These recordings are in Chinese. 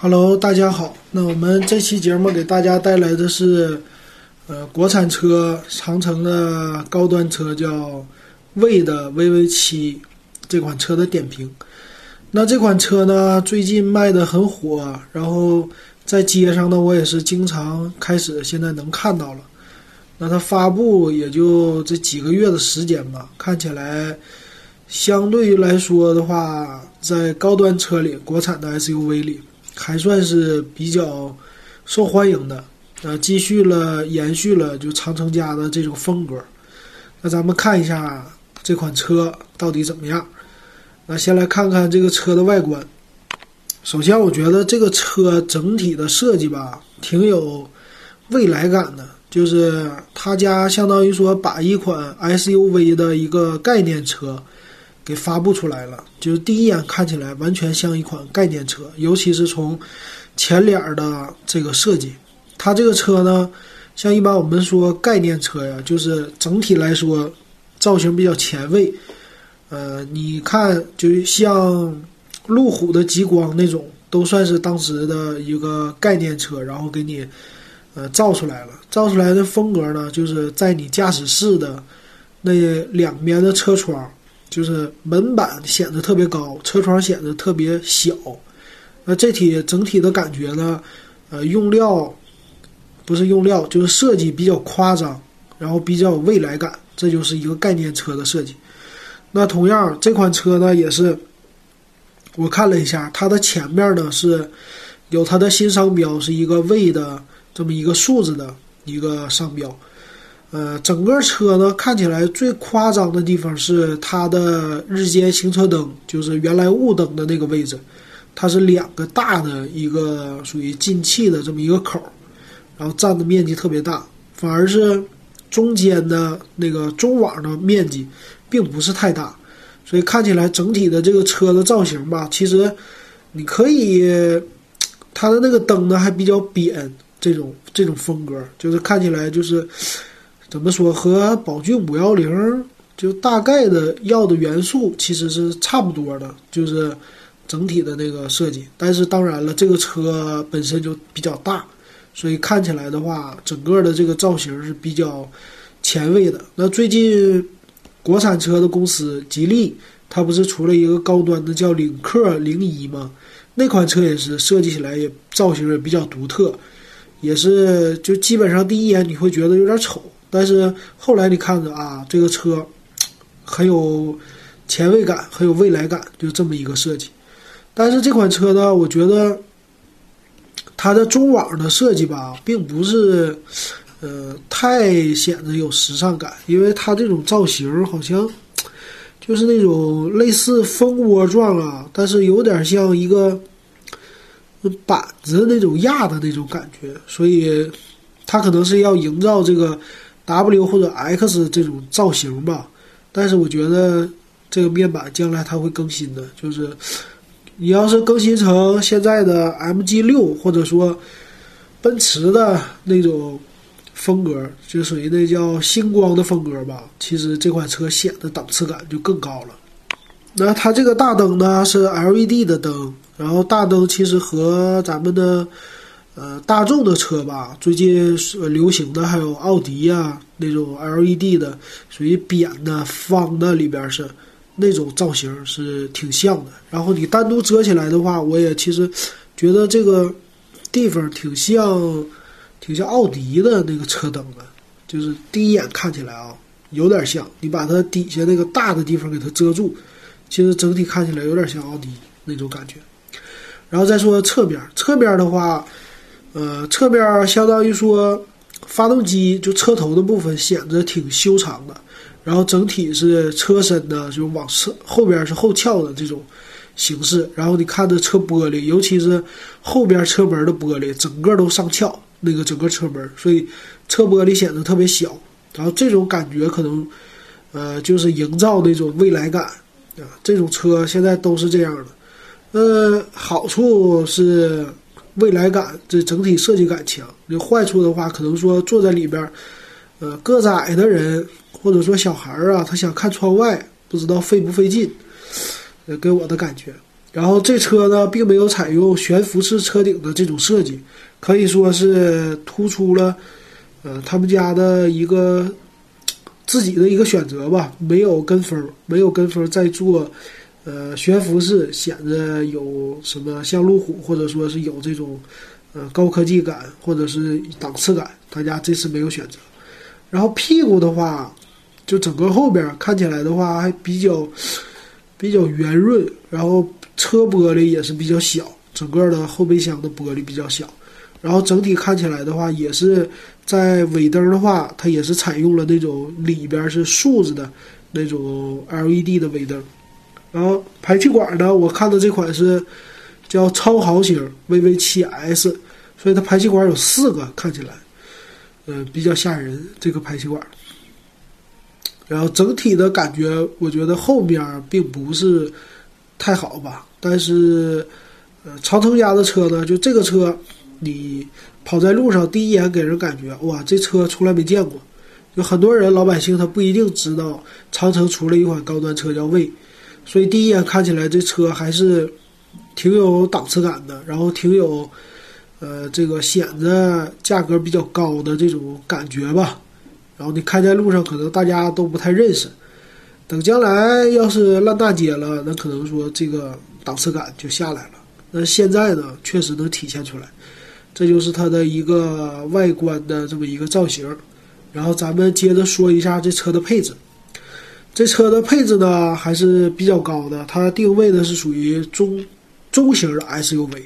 Hello，大家好。那我们这期节目给大家带来的是，呃，国产车长城的高端车叫魏的 VV 七这款车的点评。那这款车呢，最近卖的很火，然后在街上呢，我也是经常开始现在能看到了。那它发布也就这几个月的时间吧，看起来相对于来说的话，在高端车里，国产的 SUV 里。还算是比较受欢迎的，呃，继续了延续了就长城家的这种风格。那咱们看一下这款车到底怎么样？那先来看看这个车的外观。首先，我觉得这个车整体的设计吧，挺有未来感的。就是他家相当于说把一款 SUV 的一个概念车。给发布出来了，就是第一眼看起来完全像一款概念车，尤其是从前脸的这个设计。它这个车呢，像一般我们说概念车呀，就是整体来说造型比较前卫。呃，你看，就像路虎的极光那种，都算是当时的一个概念车，然后给你呃造出来了。造出来的风格呢，就是在你驾驶室的那两边的车窗。就是门板显得特别高，车窗显得特别小，那这体整体的感觉呢，呃，用料不是用料，就是设计比较夸张，然后比较有未来感，这就是一个概念车的设计。那同样这款车呢，也是我看了一下，它的前面呢是有它的新商标，是一个 V 的这么一个数字的一个商标。呃，整个车呢看起来最夸张的地方是它的日间行车灯，就是原来雾灯的那个位置，它是两个大的一个属于进气的这么一个口，然后占的面积特别大，反而是中间的那个中网的面积并不是太大，所以看起来整体的这个车的造型吧，其实你可以，它的那个灯呢还比较扁，这种这种风格就是看起来就是。怎么说和宝骏五幺零就大概的要的元素其实是差不多的，就是整体的那个设计。但是当然了，这个车本身就比较大，所以看起来的话，整个的这个造型是比较前卫的。那最近国产车的公司吉利，它不是出了一个高端的叫领克零一吗？那款车也是设计起来也造型也比较独特，也是就基本上第一眼你会觉得有点丑。但是后来你看着啊，这个车很有前卫感，很有未来感，就这么一个设计。但是这款车呢，我觉得它的中网的设计吧，并不是呃太显得有时尚感，因为它这种造型好像就是那种类似蜂窝状啊，但是有点像一个板子那种压的那种感觉，所以它可能是要营造这个。W 或者 X 这种造型吧，但是我觉得这个面板将来它会更新的，就是你要是更新成现在的 MG 六，或者说奔驰的那种风格，就属于那叫星光的风格吧，其实这款车显得档次感就更高了。那它这个大灯呢是 LED 的灯，然后大灯其实和咱们的。呃，大众的车吧，最近流行的还有奥迪呀，那种 LED 的，属于扁的、方的，里边是那种造型是挺像的。然后你单独遮起来的话，我也其实觉得这个地方挺像，挺像奥迪的那个车灯的，就是第一眼看起来啊，有点像。你把它底下那个大的地方给它遮住，其实整体看起来有点像奥迪那种感觉。然后再说侧边，侧边的话。呃，侧边相当于说，发动机就车头的部分显得挺修长的，然后整体是车身呢就往侧后边是后翘的这种形式，然后你看这车玻璃，尤其是后边车门的玻璃，整个都上翘，那个整个车门，所以车玻璃显得特别小，然后这种感觉可能，呃，就是营造那种未来感啊，这种车现在都是这样的，呃，好处是。未来感，这整体设计感强。有坏处的话，可能说坐在里边，呃，个子矮的人或者说小孩儿啊，他想看窗外，不知道费不费劲，呃，给我的感觉。然后这车呢，并没有采用悬浮式车顶的这种设计，可以说是突出了，呃，他们家的一个自己的一个选择吧，没有跟风，没有跟风在做，呃，悬浮式，显得有什么像路虎，或者说是有这种，呃，高科技感或者是档次感，大家这次没有选择。然后屁股的话，就整个后边看起来的话还比较比较圆润，然后。车玻璃也是比较小，整个的后备箱的玻璃比较小，然后整体看起来的话，也是在尾灯的话，它也是采用了那种里边是竖着的那种 LED 的尾灯。然后排气管呢，我看的这款是叫超豪型 VV7S，所以它排气管有四个，看起来，呃，比较吓人这个排气管。然后整体的感觉，我觉得后面并不是太好吧。但是，呃，长城家的车呢，就这个车，你跑在路上，第一眼给人感觉，哇，这车从来没见过。有很多人老百姓他不一定知道长城出了一款高端车叫魏，所以第一眼看起来这车还是挺有档次感的，然后挺有，呃，这个显得价格比较高的这种感觉吧。然后你开在路上，可能大家都不太认识。等将来要是烂大街了，那可能说这个。档次感就下来了。那现在呢，确实能体现出来，这就是它的一个外观的这么一个造型。然后咱们接着说一下这车的配置。这车的配置呢还是比较高的，它定位的是属于中中型的 SUV，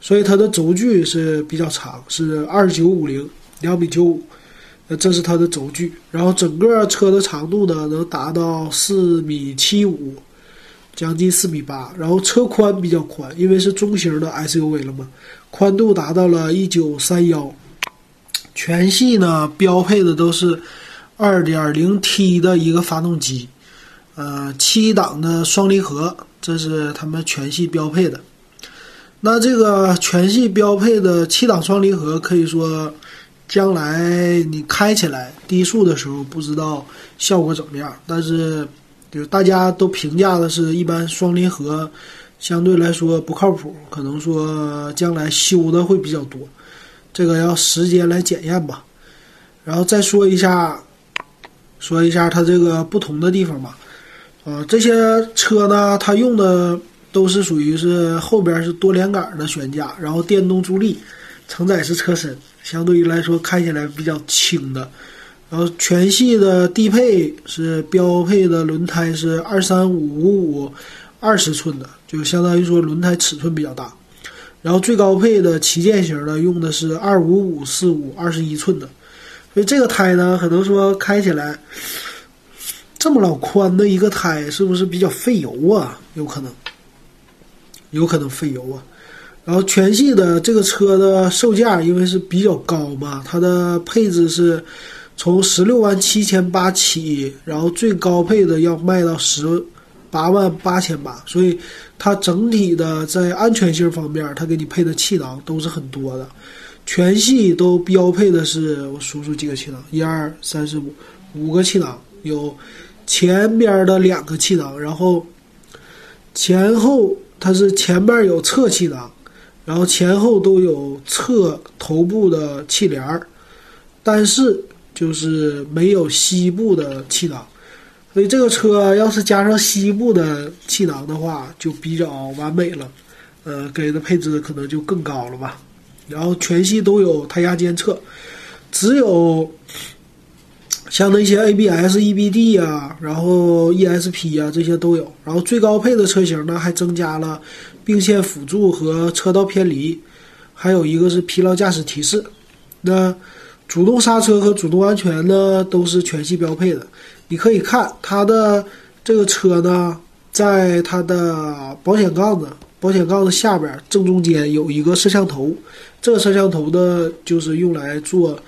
所以它的轴距是比较长，是二九五零，两米九五。那这是它的轴距。然后整个车的长度呢能达到四米七五。将近四米八，然后车宽比较宽，因为是中型的 SUV 了嘛，宽度达到了一九三幺。全系呢标配的都是二点零 T 的一个发动机，呃，七档的双离合，这是他们全系标配的。那这个全系标配的七档双离合，可以说将来你开起来低速的时候不知道效果怎么样，但是。就大家都评价的是一般双离合相对来说不靠谱，可能说将来修的会比较多，这个要时间来检验吧。然后再说一下，说一下它这个不同的地方吧。啊，这些车呢，它用的都是属于是后边是多连杆的悬架，然后电动助力，承载式车身，相对于来说开起来比较轻的。然后全系的低配是标配的轮胎是二三五五二十寸的，就相当于说轮胎尺寸比较大。然后最高配的旗舰型的用的是二五五四五二十一寸的，所以这个胎呢，可能说开起来这么老宽的一个胎，是不是比较费油啊？有可能，有可能费油啊。然后全系的这个车的售价因为是比较高嘛，它的配置是。从十六万七千八起，然后最高配的要卖到十八万八千八，所以它整体的在安全性方面，它给你配的气囊都是很多的，全系都标配的是我数数几个气囊，一二三四五五个气囊，有前边的两个气囊，然后前后它是前边有侧气囊，然后前后都有侧头部的气帘儿，但是。就是没有西部的气囊，所以这个车要是加上西部的气囊的话，就比较完美了。呃，给的配置可能就更高了吧。然后全系都有胎压监测，只有像那些 ABS、EBD 啊，然后 ESP 啊这些都有。然后最高配的车型呢，还增加了并线辅助和车道偏离，还有一个是疲劳驾驶提示。那主动刹车和主动安全呢，都是全系标配的。你可以看它的这个车呢，在它的保险杠子、保险杠的下边正中间有一个摄像头，这个摄像头的就是用来做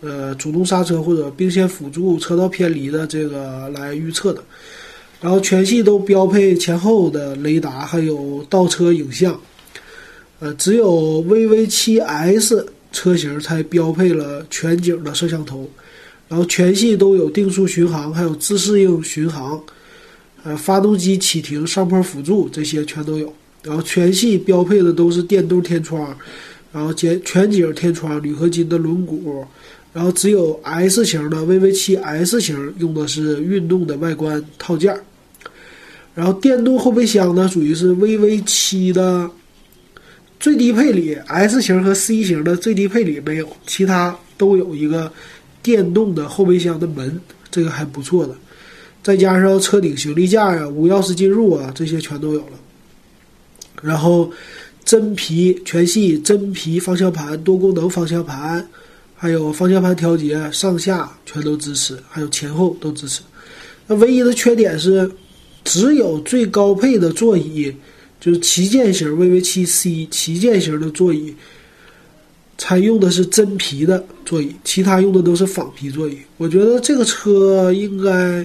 呃主动刹车或者并线辅助、车道偏离的这个来预测的。然后全系都标配前后的雷达，还有倒车影像。呃，只有 VV7S。车型才标配了全景的摄像头，然后全系都有定速巡航，还有自适应巡航，呃，发动机启停、上坡辅助这些全都有。然后全系标配的都是电动天窗，然后全全景天窗，铝合金的轮毂，然后只有 S 型的 VV7 S 型用的是运动的外观套件。然后电动后备箱呢，属于是 VV7 的最低配里，S 型和 C 型的最低配里没有，其他都有一个电动的后备箱的门，这个还不错的。再加上车顶行李架呀、无钥匙进入啊，这些全都有了。然后真皮全系真皮方向盘、多功能方向盘，还有方向盘调节上下全都支持，还有前后都支持。那唯一的缺点是。只有最高配的座椅，就是旗舰型 VV7C 旗舰型的座椅，才用的是真皮的座椅，其他用的都是仿皮座椅。我觉得这个车应该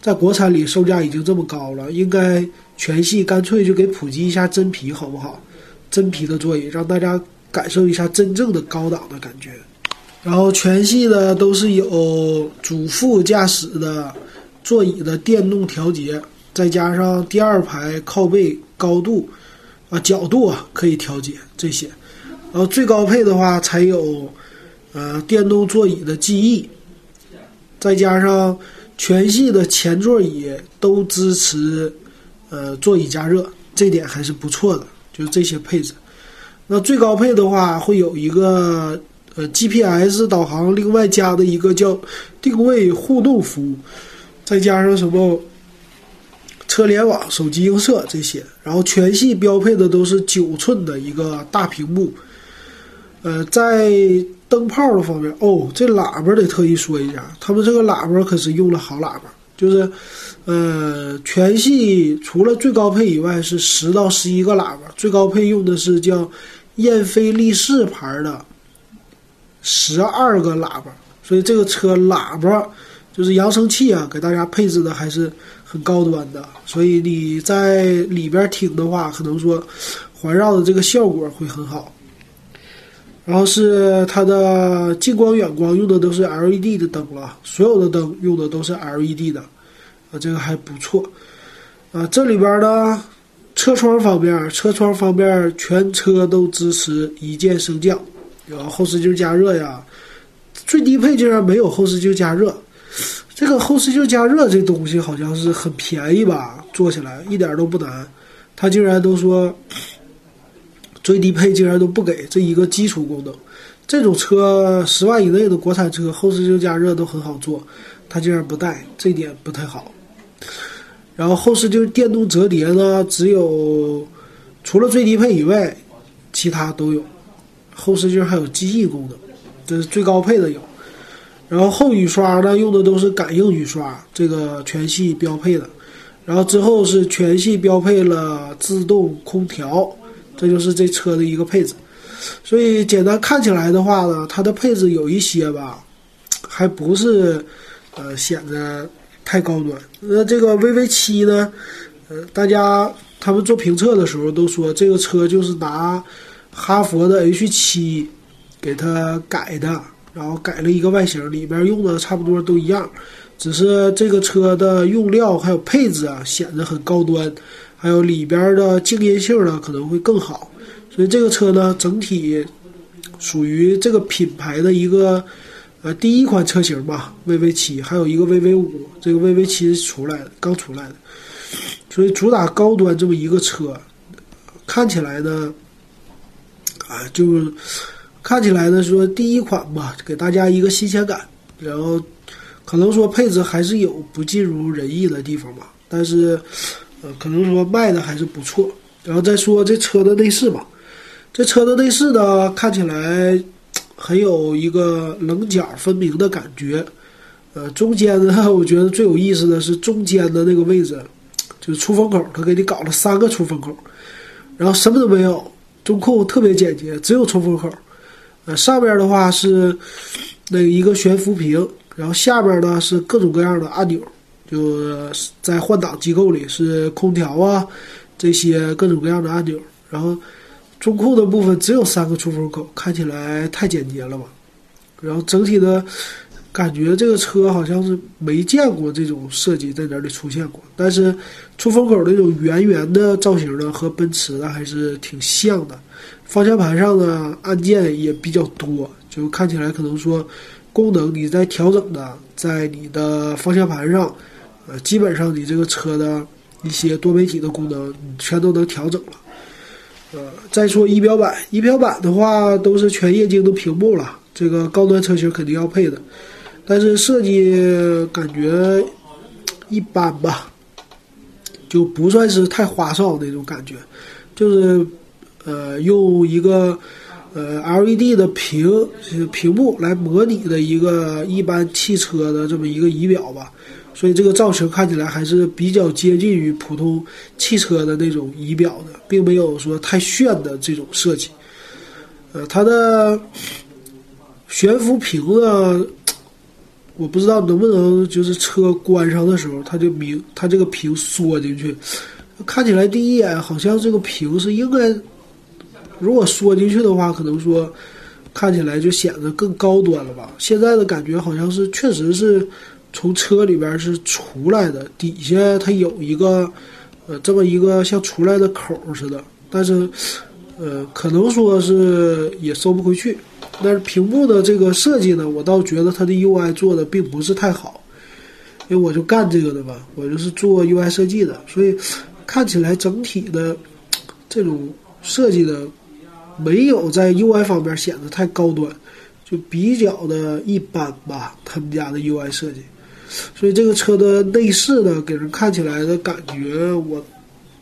在国产里售价已经这么高了，应该全系干脆就给普及一下真皮，好不好？真皮的座椅，让大家感受一下真正的高档的感觉。然后全系的都是有主副驾驶的座椅的电动调节。再加上第二排靠背高度啊、角度啊可以调节这些，然后最高配的话才有呃电动座椅的记忆，再加上全系的前座椅都支持呃座椅加热，这点还是不错的。就是这些配置，那最高配的话会有一个呃 GPS 导航，另外加的一个叫定位互动服务，再加上什么？车联网、手机映射这些，然后全系标配的都是九寸的一个大屏幕。呃，在灯泡的方面，哦，这喇叭得特意说一下，他们这个喇叭可是用了好喇叭，就是，呃，全系除了最高配以外是十到十一个喇叭，最高配用的是叫燕飞利仕牌的十二个喇叭，所以这个车喇叭就是扬声器啊，给大家配置的还是。很高端的，所以你在里边听的话，可能说环绕的这个效果会很好。然后是它的近光、远光用的都是 LED 的灯了，所有的灯用的都是 LED 的，啊，这个还不错。啊，这里边呢，车窗方面，车窗方面全车都支持一键升降，有后视镜加热呀，最低配竟然没有后视镜加热。这个后视镜加热这东西好像是很便宜吧？做起来一点都不难，他竟然都说最低配竟然都不给这一个基础功能。这种车十万以内的国产车后视镜加热都很好做，他竟然不带，这点不太好。然后后视镜电动折叠呢，只有除了最低配以外，其他都有。后视镜还有记忆功能，这是最高配的有。然后后雨刷呢，用的都是感应雨刷，这个全系标配的。然后之后是全系标配了自动空调，这就是这车的一个配置。所以简单看起来的话呢，它的配置有一些吧，还不是呃显得太高端。那这个 VV 七呢，呃，大家他们做评测的时候都说这个车就是拿哈佛的 H 七给它改的。然后改了一个外形，里边用的差不多都一样，只是这个车的用料还有配置啊显得很高端，还有里边的静音性呢可能会更好，所以这个车呢整体属于这个品牌的一个呃第一款车型吧，VV 七，还有一个 VV 五，这个 VV 七出来的刚出来的，所以主打高端这么一个车，看起来呢啊就。看起来呢，说第一款吧，给大家一个新鲜感，然后可能说配置还是有不尽如人意的地方吧，但是呃，可能说卖的还是不错。然后再说这车的内饰吧，这车的内饰呢，看起来很有一个棱角分明的感觉。呃，中间呢，我觉得最有意思的是中间的那个位置，就是出风口，他给你搞了三个出风口，然后什么都没有，中控特别简洁，只有出风口。呃，上边的话是那一个悬浮屏，然后下边呢是各种各样的按钮，就是在换挡机构里是空调啊这些各种各样的按钮，然后中控的部分只有三个出风口，看起来太简洁了吧？然后整体的感觉这个车好像是没见过这种设计在哪里出现过。但是出风口那种圆圆的造型呢，和奔驰的还是挺像的。方向盘上的按键也比较多，就看起来可能说功能你在调整的，在你的方向盘上，呃，基本上你这个车的一些多媒体的功能你全都能调整了。呃，再说仪表板，仪表板的话都是全液晶的屏幕了，这个高端车型肯定要配的，但是设计感觉一般吧，就不算是太花哨那种感觉，就是呃用一个呃 LED 的屏屏幕来模拟的一个一般汽车的这么一个仪表吧。所以这个造型看起来还是比较接近于普通汽车的那种仪表的，并没有说太炫的这种设计。呃，它的悬浮屏呢，我不知道能不能就是车关上的时候，它就明它这个屏缩进去，看起来第一眼好像这个屏是应该，如果缩进去的话，可能说看起来就显得更高端了吧。现在的感觉好像是确实是。从车里边是出来的，底下它有一个，呃，这么一个像出来的口似的，但是，呃，可能说是也收不回去。但是屏幕的这个设计呢，我倒觉得它的 UI 做的并不是太好，因为我就干这个的吧，我就是做 UI 设计的，所以看起来整体的这种设计的没有在 UI 方面显得太高端，就比较的一般吧，他们家的 UI 设计。所以这个车的内饰呢，给人看起来的感觉，我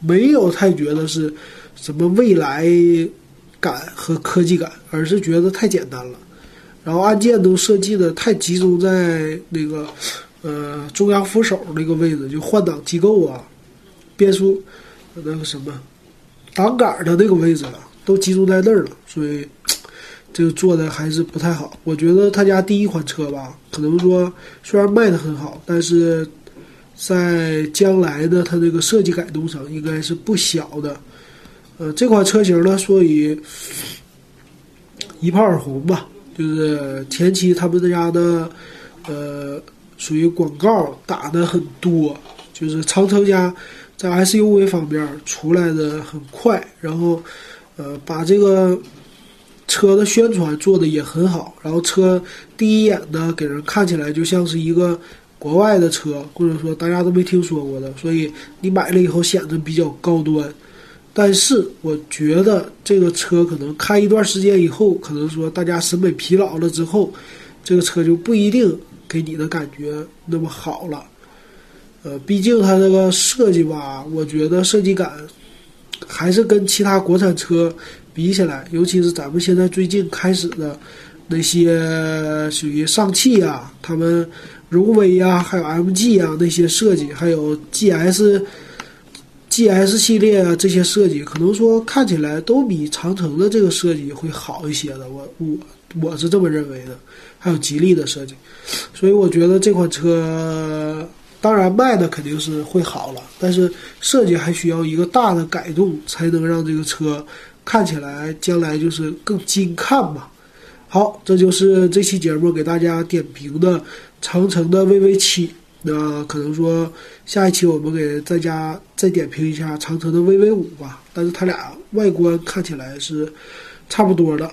没有太觉得是什么未来感和科技感，而是觉得太简单了。然后按键都设计的太集中在那个呃中央扶手那个位置，就换挡机构啊、变速那个什么挡杆的那个位置了，都集中在那儿了，所以。这个做的还是不太好，我觉得他家第一款车吧，可能说虽然卖的很好，但是在将来的它这个设计改动上应该是不小的。呃，这款车型呢，所以一炮而红吧，就是前期他们家的呃属于广告打的很多，就是长城家在 SUV 方面出来的很快，然后呃把这个。车的宣传做的也很好，然后车第一眼呢，给人看起来就像是一个国外的车，或者说大家都没听说过的，所以你买了以后显得比较高端。但是我觉得这个车可能开一段时间以后，可能说大家审美疲劳了之后，这个车就不一定给你的感觉那么好了。呃，毕竟它这个设计吧，我觉得设计感还是跟其他国产车。比起来，尤其是咱们现在最近开始的那些属于上汽啊，他们荣威啊，还有 MG 啊那些设计，还有 GS、GS 系列啊这些设计，可能说看起来都比长城的这个设计会好一些的。我我我是这么认为的。还有吉利的设计，所以我觉得这款车当然卖的肯定是会好了，但是设计还需要一个大的改动，才能让这个车。看起来将来就是更精看嘛。好，这就是这期节目给大家点评的长城的 VV 七。那可能说下一期我们给大家再点评一下长城的 VV 五吧。但是它俩外观看起来是差不多的。